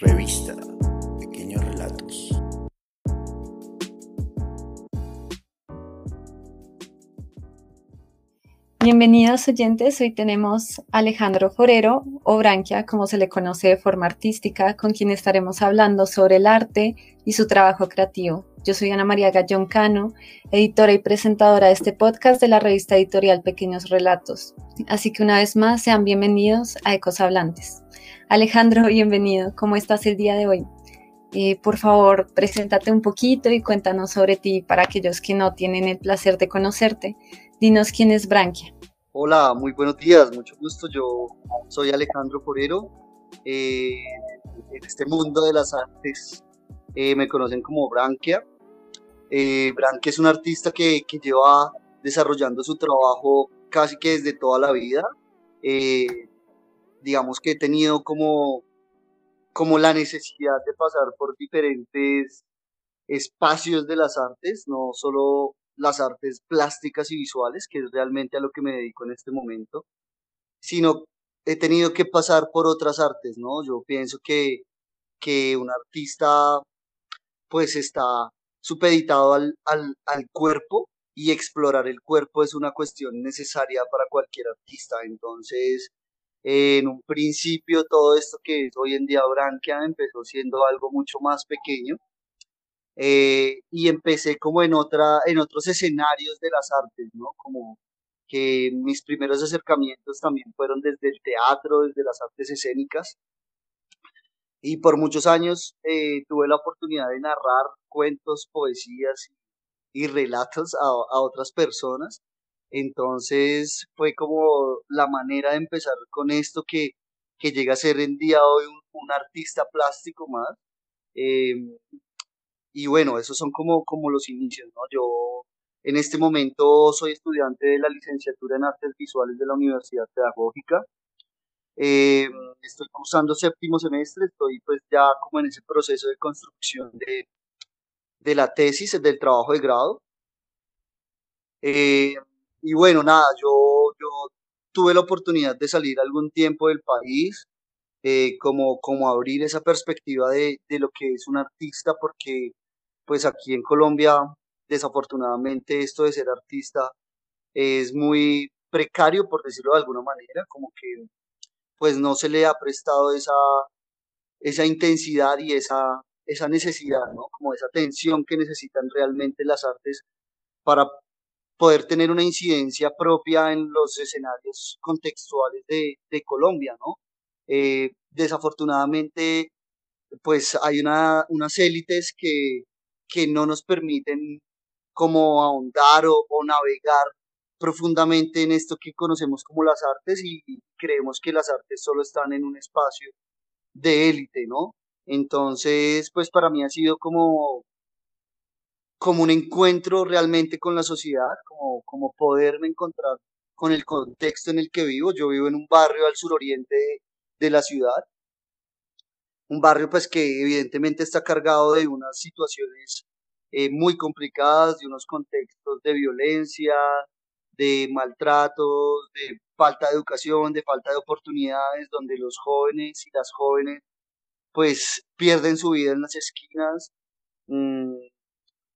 Revista Pequeños Relatos. Bienvenidos oyentes, hoy tenemos a Alejandro Forero, o Branquia, como se le conoce de forma artística, con quien estaremos hablando sobre el arte y su trabajo creativo. Yo soy Ana María Gallón Cano, editora y presentadora de este podcast de la revista editorial Pequeños Relatos. Así que una vez más, sean bienvenidos a Ecos Hablantes. Alejandro, bienvenido. ¿Cómo estás el día de hoy? Eh, por favor, preséntate un poquito y cuéntanos sobre ti para aquellos que no tienen el placer de conocerte. Dinos quién es Branquia. Hola, muy buenos días, mucho gusto. Yo soy Alejandro Forero. Eh, en este mundo de las artes eh, me conocen como Branquia. Branquia es un artista que, que, lleva desarrollando su trabajo casi que desde toda la vida digamos que he tenido como, como la necesidad de pasar por diferentes espacios de las artes, no solo las artes plásticas y visuales, que es realmente a lo que me dedico en este momento, sino he tenido que pasar por otras artes, ¿no? Yo pienso que, que un artista pues está supeditado al, al, al cuerpo y explorar el cuerpo es una cuestión necesaria para cualquier artista. Entonces, en un principio todo esto que hoy en día Branquia empezó siendo algo mucho más pequeño eh, y empecé como en, otra, en otros escenarios de las artes, ¿no? Como que mis primeros acercamientos también fueron desde el teatro, desde las artes escénicas. Y por muchos años eh, tuve la oportunidad de narrar cuentos, poesías y relatos a, a otras personas. Entonces fue como la manera de empezar con esto que, que llega a ser en día hoy un, artista plástico más. Em, y bueno, esos son como, como los inicios, ¿no? Yo en este momento soy estudiante de la licenciatura en artes visuales de la Universidad Pedagógica. Em, estoy cursando séptimo semestre, estoy pues ya como en ese proceso de construcción de, de la tesis, del trabajo de grado. Eh, y bueno, nada, yo, tuve la oportunidad de salir algún tiempo del país, eh, como, como abrir esa perspectiva de, lo que es un artista, porque pues aquí en Colombia, desafortunadamente, esto de ser artista es muy precario, por decirlo de alguna manera, como que pues no se le ha prestado esa, esa intensidad y esa, esa necesidad, ¿no? Como esa atención que necesitan realmente las artes para poder tener una incidencia propia en los escenarios contextuales de, Colombia, ¿no? Eh, desafortunadamente, pues hay una, unas élites que, que no nos permiten como ahondar o, o, navegar profundamente en esto que conocemos como las artes y creemos que las artes solo están en un espacio de élite, ¿no? Entonces, pues para mí ha sido como como un encuentro realmente con la sociedad, como, como poderme encontrar con el contexto en el que vivo. Yo vivo en un barrio al suroriente de, de la ciudad, un barrio pues que evidentemente está cargado de unas situaciones eh, muy complicadas, de unos contextos de violencia, de maltratos, de falta de educación, de falta de oportunidades, donde los jóvenes y las jóvenes pues pierden su vida en las esquinas, mmm,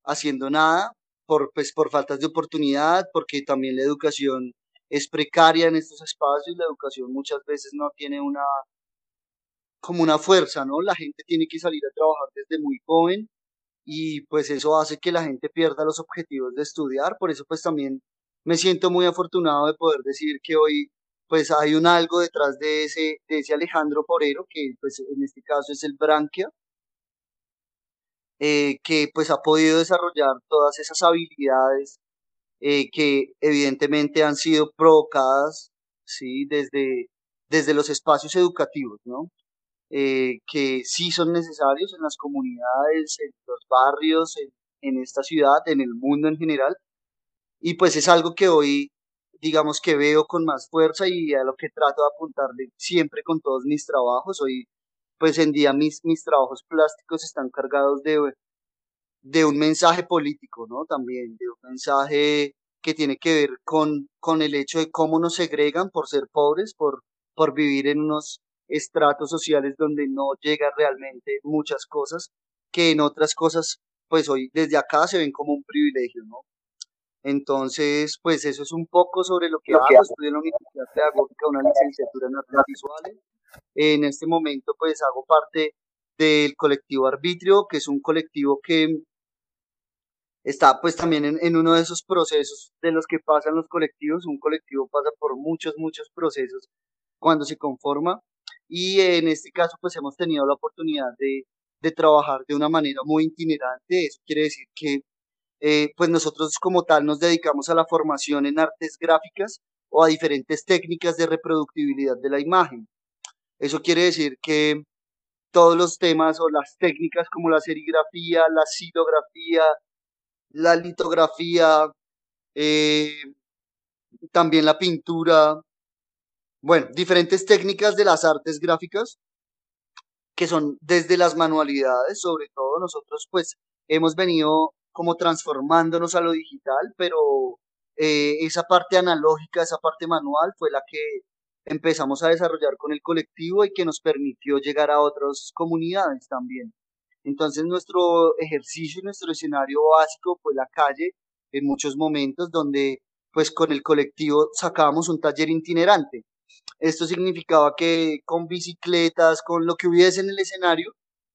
haciendo nada por, pues, por faltas de oportunidad, porque también la educación es precaria en estos espacios, la educación muchas veces no tiene una como una fuerza, ¿no? La gente tiene que salir a trabajar desde muy joven y pues eso hace que la gente pierda los objetivos de estudiar, por eso pues también me siento muy afortunado de poder decir que hoy pues hay un algo detrás de ese, de ese Alejandro Porero, que pues en este caso es el Branquia, eh, que pues ha podido desarrollar todas esas habilidades eh, que evidentemente han sido provocadas ¿sí? desde, desde los espacios educativos, ¿no? Eh, que sí son necesarios en las comunidades, en los barrios, en, en esta ciudad, en el mundo en general. Y pues es algo que hoy, digamos que veo con más fuerza y a lo que trato de apuntarle siempre con todos mis trabajos. Hoy pues en día mis, mis trabajos plásticos están cargados de, de un mensaje político, ¿no? También de un mensaje que tiene que ver con, con el hecho de cómo nos segregan por ser pobres, por, por vivir en unos estratos sociales donde no llega realmente muchas cosas que en otras cosas, pues hoy desde acá se ven como un privilegio, ¿no? Entonces, pues eso es un poco sobre lo que hago. Estudié en la Universidad Pedagógica una licenciatura en artes visuales. En este momento, pues hago parte del colectivo Arbitrio, que es un colectivo que está pues también en, en, uno de esos procesos de los que pasan los colectivos. Un colectivo pasa por muchos, muchos procesos cuando se conforma. Y en este caso, pues hemos tenido la oportunidad de, de trabajar de una manera muy itinerante. Eso quiere decir que eh, pues nosotros como tal nos dedicamos a la formación en artes gráficas o a diferentes técnicas de reproductibilidad de la imagen. Eso quiere decir que todos los temas o las técnicas como la serigrafía, la silografía, la litografía, eh, también la pintura, bueno, diferentes técnicas de las artes gráficas que son desde las manualidades, sobre todo nosotros pues hemos venido como transformándonos a lo digital, pero eh, esa parte analógica, esa parte manual fue la que empezamos a desarrollar con el colectivo y que nos permitió llegar a otras comunidades también. Entonces nuestro ejercicio y nuestro escenario básico fue la calle en muchos momentos donde pues con el colectivo sacábamos un taller itinerante. Esto significaba que con bicicletas, con lo que hubiese en el escenario,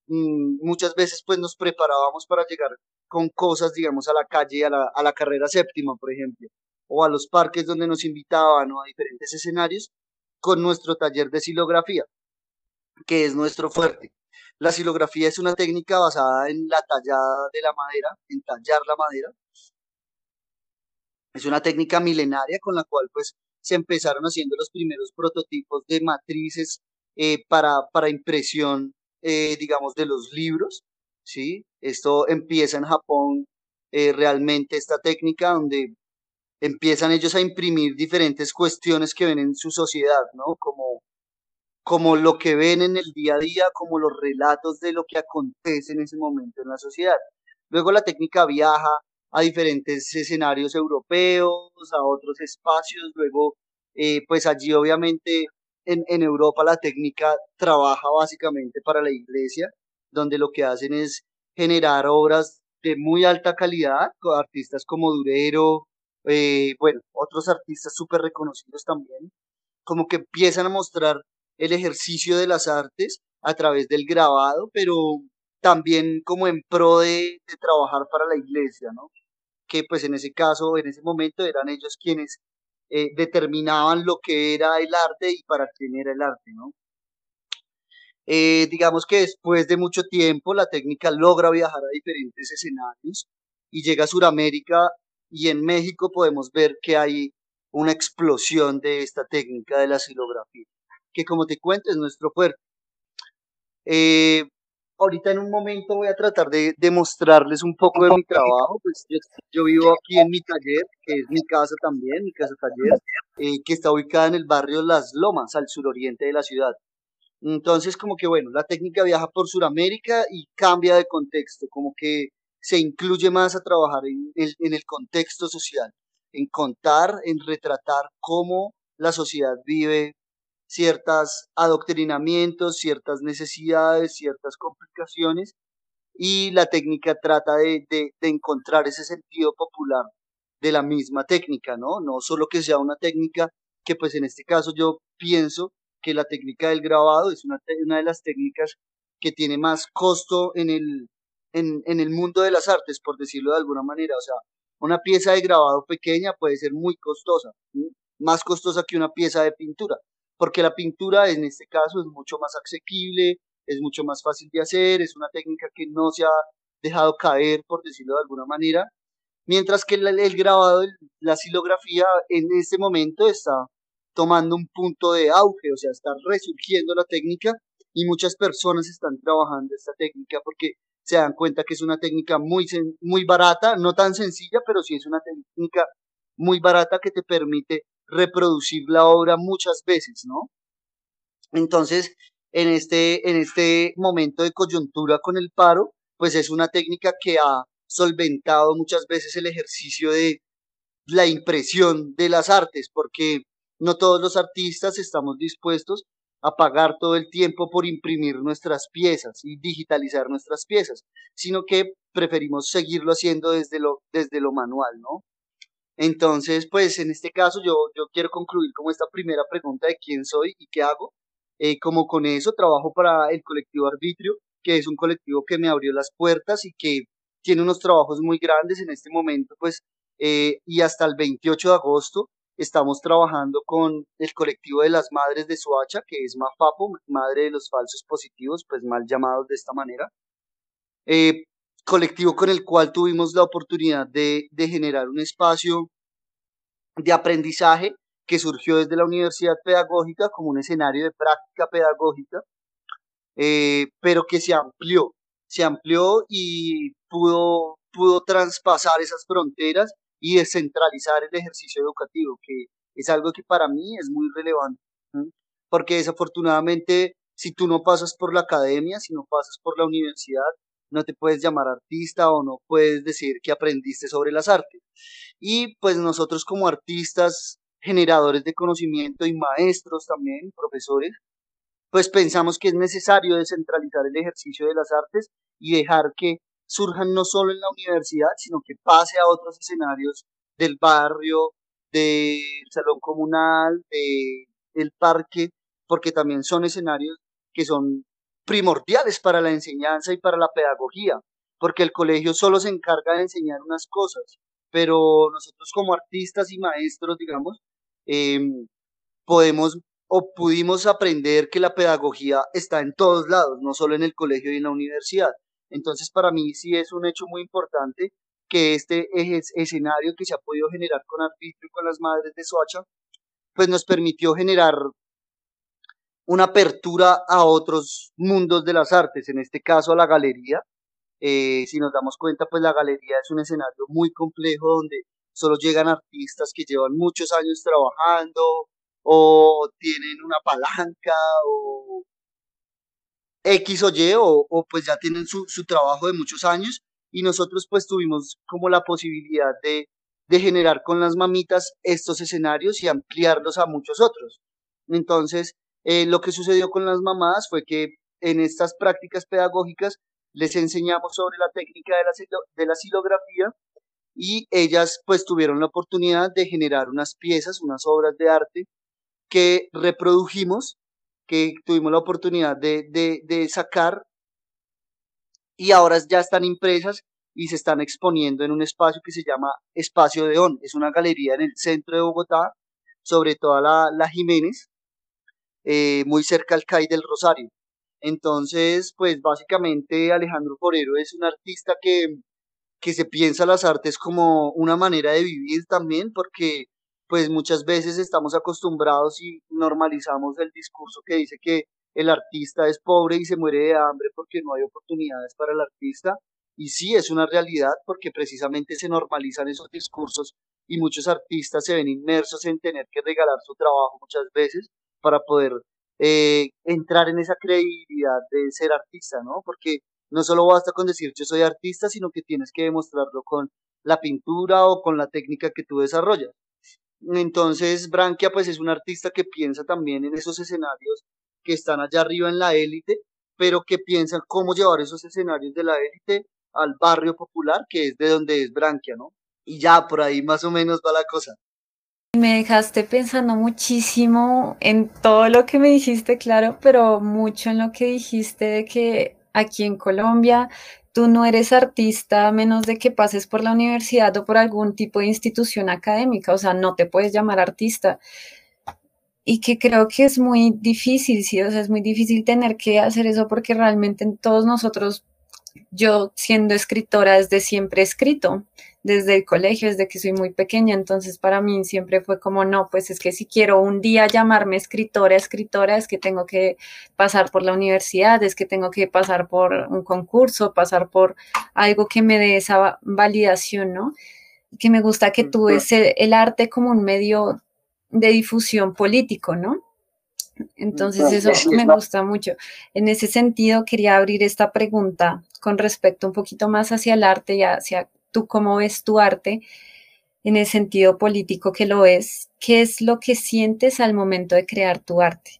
mm, muchas veces pues nos preparábamos para llegar con cosas, digamos, a la calle, a la, a la carrera séptima, por ejemplo, o a los parques donde nos invitaban o a diferentes escenarios con nuestro taller de silografía, que es nuestro fuerte. La silografía es una técnica basada en la tallada de la madera, en tallar la madera. Es una técnica milenaria con la cual pues se empezaron haciendo los primeros prototipos de matrices eh, para, para impresión, eh, digamos, de los libros. ¿sí? Esto empieza en Japón eh, realmente esta técnica donde empiezan ellos a imprimir diferentes cuestiones que ven en su sociedad, ¿no? Como, como lo que ven en el día a día, como los relatos de lo que acontece en ese momento en la sociedad. Luego la técnica viaja a diferentes escenarios europeos, a otros espacios, luego eh, pues allí obviamente en, en Europa la técnica trabaja básicamente para la iglesia, donde lo que hacen es generar obras de muy alta calidad, con artistas como Durero, eh, bueno, otros artistas súper reconocidos también, como que empiezan a mostrar el ejercicio de las artes a través del grabado, pero también como en pro de, de trabajar para la iglesia, ¿no? Que pues en ese caso, en ese momento eran ellos quienes eh, determinaban lo que era el arte y para quién era el arte, ¿no? Eh, digamos que después de mucho tiempo la técnica logra viajar a diferentes escenarios y llega a Sudamérica y en México podemos ver que hay una explosión de esta técnica de la silografía, que como te cuento es nuestro fuerte. Eh, ahorita en un momento voy a tratar de demostrarles un poco de mi trabajo, pues yo, vivo aquí en mi taller, que es mi casa también, mi casa taller, eh, que está ubicada en el barrio Las Lomas, al suroriente de la ciudad. Entonces, como que bueno, la técnica viaja por Sudamérica y cambia de contexto, como que se incluye más a trabajar en el, contexto social, en contar, en retratar cómo la sociedad vive ciertos adoctrinamientos, ciertas necesidades, ciertas complicaciones, y la técnica trata de, encontrar ese sentido popular de la misma técnica, ¿no? No solo que sea una técnica que pues en este caso yo pienso que la técnica del grabado es una de las técnicas que tiene más costo en el, en, el mundo de las artes, por decirlo de alguna manera. O sea, una pieza de grabado pequeña puede ser muy costosa, más costosa que una pieza de pintura, porque la pintura en este caso es mucho más asequible, es mucho más fácil de hacer, es una técnica que no se ha dejado caer, por decirlo de alguna manera, mientras que el, el grabado, la silografía en este momento está tomando un punto de auge, o sea, está resurgiendo la técnica y muchas personas están trabajando esta técnica porque se dan cuenta que es una técnica muy, muy barata, no tan sencilla, pero sí es una técnica muy barata que te permite reproducir la obra muchas veces, ¿no? Entonces, en este, en este momento de coyuntura con el paro, pues es una técnica que ha solventado muchas veces el ejercicio de la impresión de las artes, porque no todos los artistas estamos dispuestos a pagar todo el tiempo por imprimir nuestras piezas y digitalizar nuestras piezas, sino que preferimos seguirlo haciendo desde lo, desde lo manual, ¿no? Entonces, pues en este caso yo, yo quiero concluir como esta primera pregunta de quién soy y qué hago. Eh, como con eso trabajo para el colectivo Arbitrio, que es un colectivo que me abrió las puertas y que tiene unos trabajos muy grandes en este momento, pues, eh, y hasta el 28 de agosto estamos trabajando con el colectivo de las madres de Soacha, que es MAFAPO, Madre de los Falsos Positivos, pues mal llamados de esta manera. Eh, colectivo con el cual tuvimos la oportunidad de, generar un espacio de aprendizaje que surgió desde la Universidad Pedagógica como un escenario de práctica pedagógica, eh, pero que se amplió, se amplió y pudo, pudo traspasar esas fronteras y descentralizar el ejercicio educativo, que es algo que para mí es muy relevante, porque desafortunadamente si tú no pasas por la academia, si no pasas por la universidad, no te puedes llamar artista o no puedes decir que aprendiste sobre las artes. Y pues nosotros como artistas, generadores de conocimiento y maestros también, profesores, pues pensamos que es necesario descentralizar el ejercicio de las artes y dejar que surjan no solo en la universidad, sino que pase a otros escenarios del barrio, del salón comunal, del parque, porque también son escenarios que son primordiales para la enseñanza y para la pedagogía, porque el colegio solo se encarga de enseñar unas cosas, pero nosotros como artistas y maestros, digamos, em, podemos o pudimos aprender que la pedagogía está en todos lados, no solo en el colegio y en la universidad. Entonces, para mí sí es un hecho muy importante que este escenario que se ha podido generar con Arbitrio y con las madres de Soacha, pues nos permitió generar una apertura a otros mundos de las artes, en este caso a la galería. Eh, si nos damos cuenta, pues la galería es un escenario muy complejo donde solo llegan artistas que llevan muchos años trabajando o tienen una palanca o X o Y o, pues ya tienen su, su, trabajo de muchos años y nosotros pues tuvimos como la posibilidad de, de generar con las mamitas estos escenarios y ampliarlos a muchos otros. Entonces, eh, lo que sucedió con las mamás fue que en estas prácticas pedagógicas les enseñamos sobre la técnica de la, de la silografía y ellas pues tuvieron la oportunidad de generar unas piezas, unas obras de arte que reprodujimos, que tuvimos la oportunidad de, sacar y ahora ya están impresas y se están exponiendo en un espacio que se llama Espacio de On. Es una galería en el centro de Bogotá, sobre toda la, la Jiménez, eh, muy cerca al CAI del Rosario. Entonces, pues básicamente Alejandro Forero es un artista que, que se piensa las artes como una manera de vivir también, porque pues muchas veces estamos acostumbrados y normalizamos el discurso que dice que el artista es pobre y se muere de hambre porque no hay oportunidades para el artista. Y sí, es una realidad porque precisamente se normalizan esos discursos y muchos artistas se ven inmersos en tener que regalar su trabajo muchas veces para poder eh, entrar en esa credibilidad de ser artista, ¿no? Porque no solo basta con decir yo soy artista, sino que tienes que demostrarlo con la pintura o con la técnica que tú desarrollas. Entonces, Branquia pues es un artista que piensa también en esos escenarios que están allá arriba en la élite, pero que piensa cómo llevar esos escenarios de la élite al barrio popular, que es de donde es Branquia, ¿no? Y ya por ahí más o menos va la cosa. Me dejaste pensando muchísimo en todo lo que me dijiste, claro, pero mucho en lo que dijiste de que aquí en Colombia tú no eres artista a menos de que pases por la universidad o por algún tipo de institución académica, o sea, no te puedes llamar artista. Y que creo que es muy difícil, sí, o sea, es muy difícil tener que hacer eso porque realmente todos nosotros, yo siendo escritora desde siempre he escrito, desde el colegio, desde que soy muy pequeña, entonces para mí siempre fue como, no, pues es que si quiero un día llamarme escritora, escritora, es que tengo que pasar por la universidad, es que tengo que pasar por un concurso, pasar por algo que me dé esa validación, ¿no? Que me gusta que tú ves el, arte como un medio de difusión político, ¿no? Entonces eso me gusta mucho. En ese sentido, quería abrir esta pregunta con respecto un poquito más hacia el arte y hacia tú cómo ves tu arte en el sentido político que lo es, ¿qué es lo que sientes al momento de crear tu arte?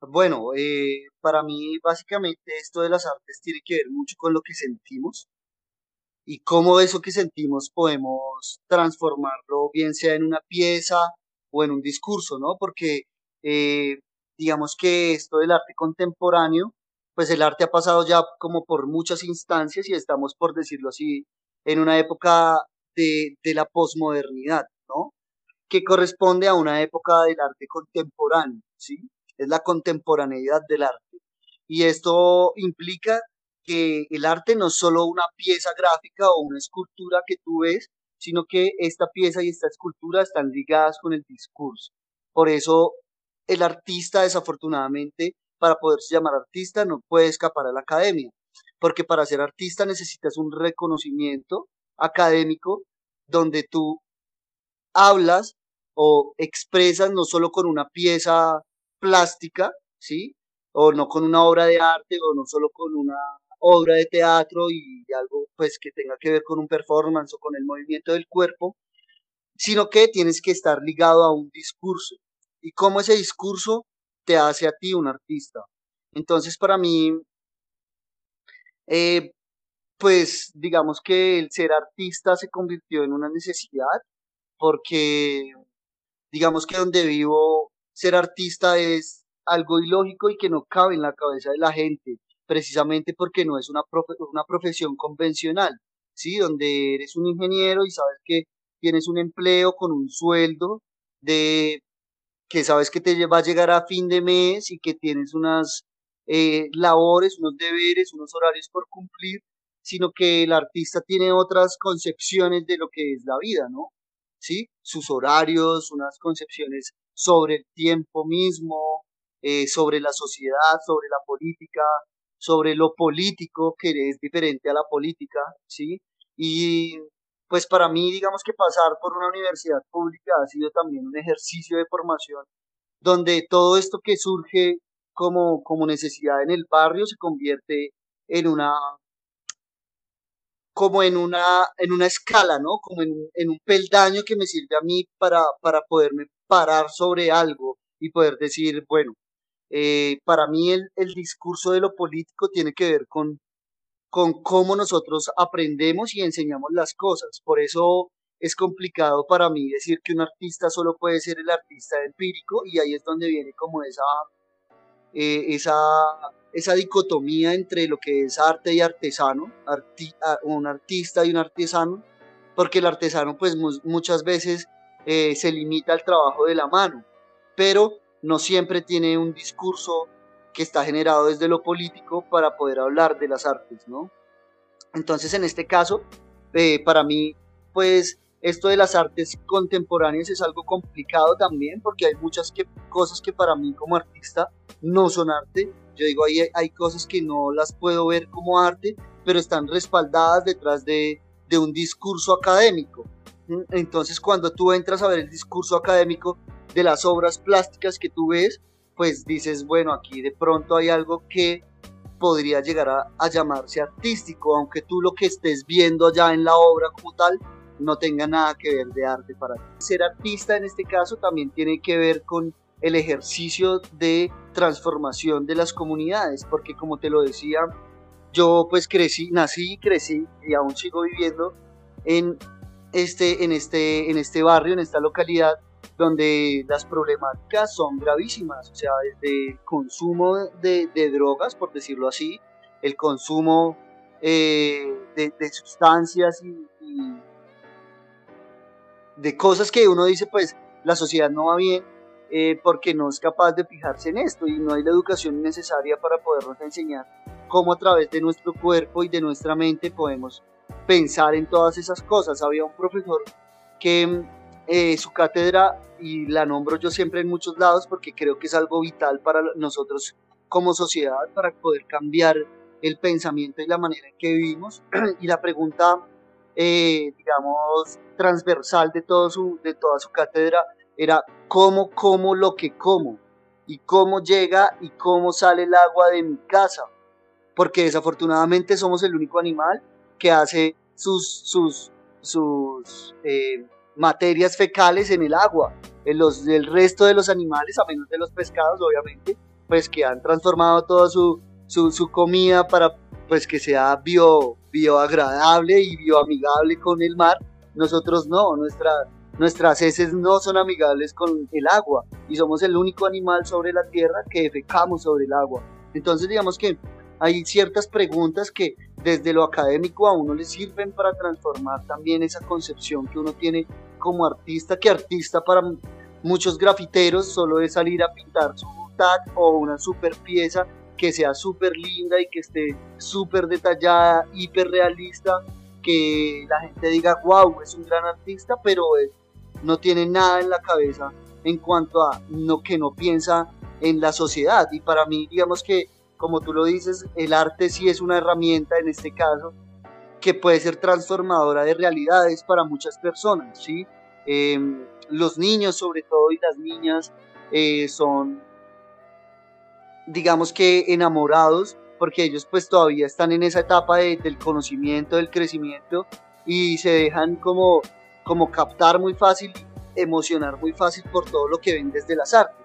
Bueno, eh, para mí básicamente esto de las artes tiene que ver mucho con lo que sentimos y cómo eso que sentimos podemos transformarlo, bien sea en una pieza o en un discurso, ¿no? Porque eh, digamos que esto del arte contemporáneo, pues el arte ha pasado ya como por muchas instancias y estamos, por decirlo así, en una época de, de la posmodernidad, ¿no? Que corresponde a una época del arte contemporáneo, ¿sí? Es la contemporaneidad del arte. Y esto implica que el arte no es solo una pieza gráfica o una escultura que tú ves, sino que esta pieza y esta escultura están ligadas con el discurso. Por eso el artista, desafortunadamente, para poderse llamar artista, no puede escapar a la academia, porque para ser artista necesitas un reconocimiento académico donde tú hablas o expresas no solo con una pieza plástica, ¿sí? O no con una obra de arte o no solo con una obra de teatro y algo pues que tenga que ver con un performance o con el movimiento del cuerpo, sino que tienes que estar ligado a un discurso y cómo ese discurso te hace a ti un artista. Entonces para mí, eh, pues digamos que el ser artista se convirtió en una necesidad porque digamos que donde vivo ser artista es algo ilógico y que no cabe en la cabeza de la gente precisamente porque no es una, una profesión convencional, ¿sí? Donde eres un ingeniero y sabes que tienes un empleo con un sueldo de que sabes que te va a llegar a fin de mes y que tienes unas eh, labores, unos deberes, unos horarios por cumplir, sino que el artista tiene otras concepciones de lo que es la vida, ¿no? ¿Sí? Sus horarios, unas concepciones sobre el tiempo mismo, eh, sobre la sociedad, sobre la política, sobre lo político, que es diferente a la política, ¿sí? Y pues para mí, digamos que pasar por una universidad pública ha sido también un ejercicio de formación, donde todo esto que surge como, como necesidad en el barrio se convierte en una como en una, en una escala, ¿no? Como en, un peldaño que me sirve a mí para, para poderme parar sobre algo y poder decir, bueno, eh, para mí el, el, discurso de lo político tiene que ver con, con cómo nosotros aprendemos y enseñamos las cosas. Por eso es complicado para mí decir que un artista solo puede ser el artista empírico y ahí es donde viene como esa, eh, esa, esa dicotomía entre lo que es arte y artesano, un artista y un artesano, porque el artesano pues muchas veces eh, se limita al trabajo de la mano, pero no siempre tiene un discurso que está generado desde lo político para poder hablar de las artes, ¿no? Entonces, en este caso, eh, para mí, pues, esto de las artes contemporáneas es algo complicado también, porque hay muchas cosas que para mí como artista no son arte. Yo digo, hay, hay cosas que no las puedo ver como arte, pero están respaldadas detrás de, de un discurso académico. Entonces, cuando tú entras a ver el discurso académico, de las obras plásticas que tú ves, pues dices, bueno, aquí de pronto hay algo que podría llegar a, llamarse artístico, aunque tú lo que estés viendo allá en la obra como tal no tenga nada que ver de arte para ti. Ser artista en este caso también tiene que ver con el ejercicio de transformación de las comunidades, porque como te lo decía, yo pues crecí, nací, crecí y aún sigo viviendo en este, en este, en este barrio, en esta localidad, donde las problemáticas son gravísimas, o sea, desde el consumo de, drogas, por decirlo así, el consumo eh, de, sustancias y, de cosas que uno dice, pues la sociedad no va bien eh, porque no es capaz de fijarse en esto y no hay la educación necesaria para podernos enseñar cómo a través de nuestro cuerpo y de nuestra mente podemos pensar en todas esas cosas. Había un profesor que eh, su cátedra, y la nombro yo siempre en muchos lados porque creo que es algo vital para nosotros como sociedad, para poder cambiar el pensamiento y la manera en que vivimos. y la pregunta, eh, digamos, transversal de, todo su, de toda su cátedra era cómo como lo que como y cómo llega y cómo sale el agua de mi casa. Porque desafortunadamente somos el único animal que hace sus, sus, sus eh, materias fecales en el agua. En los, el resto de los animales, a menos de los pescados, obviamente, pues que han transformado toda su, su, comida para pues que sea bio, bioagradable y bioamigable con el mar. Nosotros no, nuestra, nuestras heces no son amigables con el agua y somos el único animal sobre la tierra que defecamos sobre el agua. Entonces digamos que hay ciertas preguntas que desde lo académico a uno le sirven para transformar también esa concepción que uno tiene como artista, que artista para muchos grafiteros solo es salir a pintar su tag o una super pieza que sea súper linda y que esté súper detallada, hiper realista, que la gente diga, wow, es un gran artista, pero no tiene nada en la cabeza en cuanto a lo que no piensa en la sociedad. Y para mí, digamos que, como tú lo dices, el arte sí es una herramienta en este caso que puede ser transformadora de realidades para muchas personas, ¿sí? Em, los niños sobre todo y las niñas eh, son, digamos que enamorados, porque ellos pues todavía están en esa etapa del conocimiento, del crecimiento y se dejan como, como captar muy fácil, emocionar muy fácil por todo lo que ven desde las artes.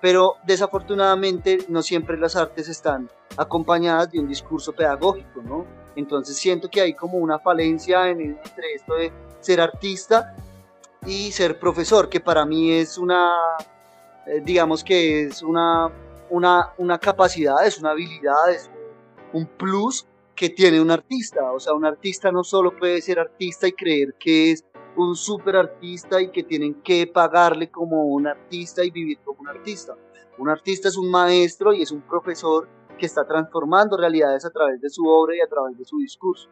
Pero desafortunadamente no siempre las artes están acompañadas de un discurso pedagógico, ¿no? Entonces siento que hay como una falencia en, entre esto de ser artista y ser profesor, que para mí es una, eh, digamos que es una, una, una capacidad, es una habilidad, es un plus que tiene un artista. O sea, un artista no solo puede ser artista y creer que es un super artista y que tienen que pagarle como un artista y vivir como un artista. Un artista es un maestro y es un profesor que está transformando realidades a través de su obra y a través de su discurso.